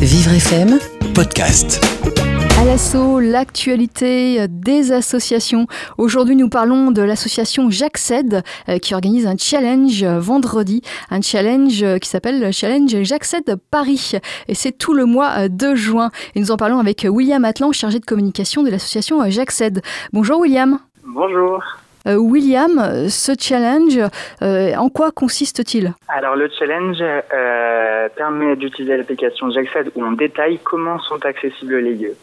Vivre FM Podcast. À l'assaut, l'actualité des associations. Aujourd'hui, nous parlons de l'association J'accède euh, qui organise un challenge vendredi, un challenge qui s'appelle Challenge J'accède Paris. Et c'est tout le mois de juin. Et nous en parlons avec William Atlan, chargé de communication de l'association J'accède. Bonjour William. Bonjour. Euh, William, ce challenge, euh, en quoi consiste-t-il Alors le challenge euh, permet d'utiliser l'application J'accède où on détaille comment sont accessibles les lieux.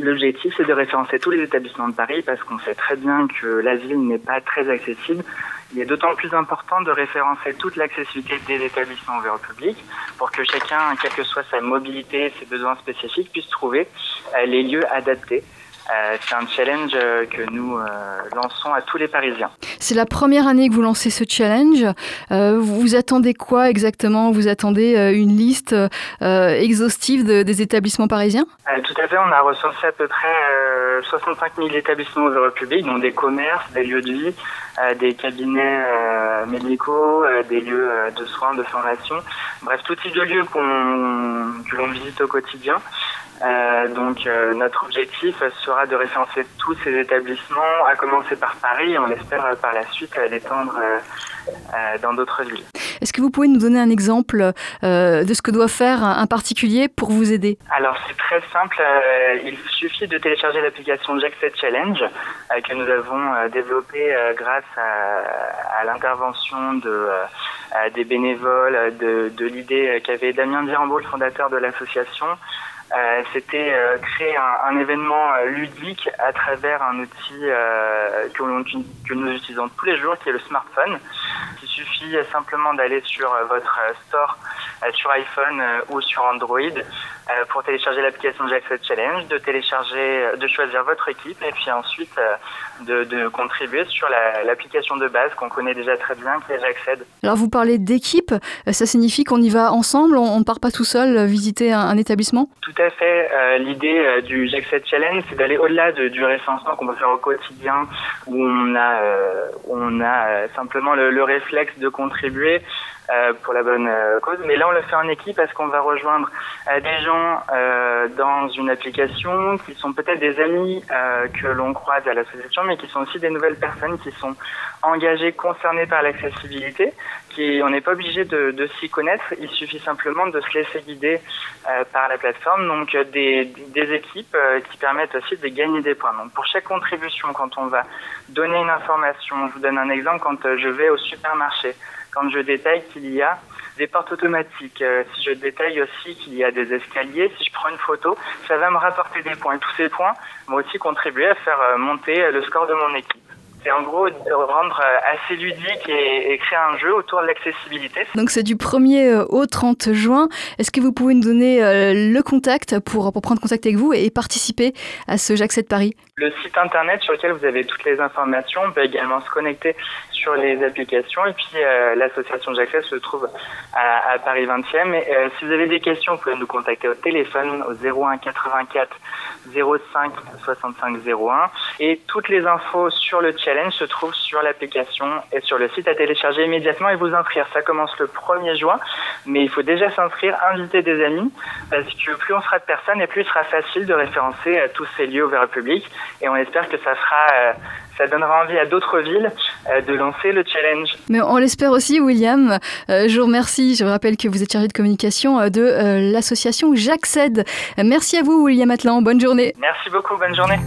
L'objectif c'est de référencer tous les établissements de Paris parce qu'on sait très bien que la ville n'est pas très accessible. Il est d'autant plus important de référencer toute l'accessibilité des établissements ouverts au public pour que chacun, quelle que soit sa mobilité, ses besoins spécifiques, puisse trouver les lieux adaptés. Euh, c'est un challenge euh, que nous euh, lançons à tous les Parisiens. C'est la première année que vous lancez ce challenge. vous attendez quoi exactement? Vous attendez une liste exhaustive des établissements parisiens? Tout à fait. On a recensé à peu près 65 000 établissements ouverts public, dont des commerces, des lieux de vie, des cabinets médicaux, des lieux de soins, de formation. Bref, tout type de lieux que l'on visite au quotidien. Euh, donc euh, notre objectif sera de référencer tous ces établissements, à commencer par Paris, et on espère euh, par la suite l'étendre dans d'autres villes. Est-ce que vous pouvez nous donner un exemple de ce que doit faire un particulier pour vous aider? Alors c'est très simple, il suffit de télécharger l'application Jackset Challenge que nous avons développée grâce à, l'intervention de, des bénévoles, de, de l'idée qu'avait Damien Dirambeau, le fondateur de l'association. Euh, c'était euh, créer un, un événement euh, ludique à travers un outil que, que, nous utilisons tous les jours, qui est le smartphone. Il suffit simplement d'aller sur votre store sur iPhone ou sur Android pour télécharger l'application Jackset Challenge, de télécharger, de choisir votre équipe et puis ensuite de, de contribuer sur l'application de base qu'on connaît déjà très bien, qui est Jackset. Alors vous parlez d'équipe, ça signifie qu'on y va ensemble, on ne part pas tout seul visiter un, un établissement? Tout à fait. Euh, l'idée euh, du Jack 7 Challenge, c'est d'aller au-delà du référencement qu'on peut faire au quotidien, où on a, euh, on a simplement le, le, réflexe de contribuer pour la bonne cause. Mais là, on le fait en équipe parce qu'on va rejoindre des gens dans une application qui sont peut-être des amis que l'on croise à l'association, mais qui sont aussi des nouvelles personnes qui sont engagées, concernées par l'accessibilité. Qui, on n'est pas obligé de, s'y connaître, il suffit simplement de se laisser guider par la plateforme donc euh, des, équipes euh, qui permettent aussi de gagner des points. Donc pour chaque contribution, quand on va donner une information, je vous donne un exemple, quand euh, je vais au supermarché, quand je détaille qu'il y a des portes automatiques, si je détaille aussi qu'il y a des escaliers, si je prends une photo, ça va me rapporter des points. Et tous ces points vont aussi contribuer à faire monter le score de mon équipe. C'est en gros de rendre euh, assez ludique et, créer un jeu autour de l'accessibilité. Donc c'est du 1er euh, au 30 juin. Est-ce que vous pouvez nous donner euh, le contact pour, pour prendre contact avec vous et participer à ce Jacques Paris? Le site internet sur lequel vous avez toutes les informations. On peut également se connecter sur les applications. Et puis l'association Jacques se trouve à, Paris 20e. Et, si vous avez des questions, vous pouvez nous contacter au téléphone au 01 84 05 65 01. Et toutes les infos sur le chat challenge se trouve sur l'application et sur le site à télécharger immédiatement et vous inscrire. Ça commence le 1er juin, mais il faut déjà s'inscrire, inviter des amis, parce que plus on sera de personnes et plus il sera facile de référencer euh, tous ces lieux ouverts au public. Et on espère que ça sera euh, ça donnera envie à d'autres villes euh, de lancer le challenge. Mais on l'espère aussi, William. je vous remercie. Je vous rappelle que vous êtes chargé de communication de l'association J'accède. Merci à vous, William Atlan. Bonne journée. Merci beaucoup. Bonne journée.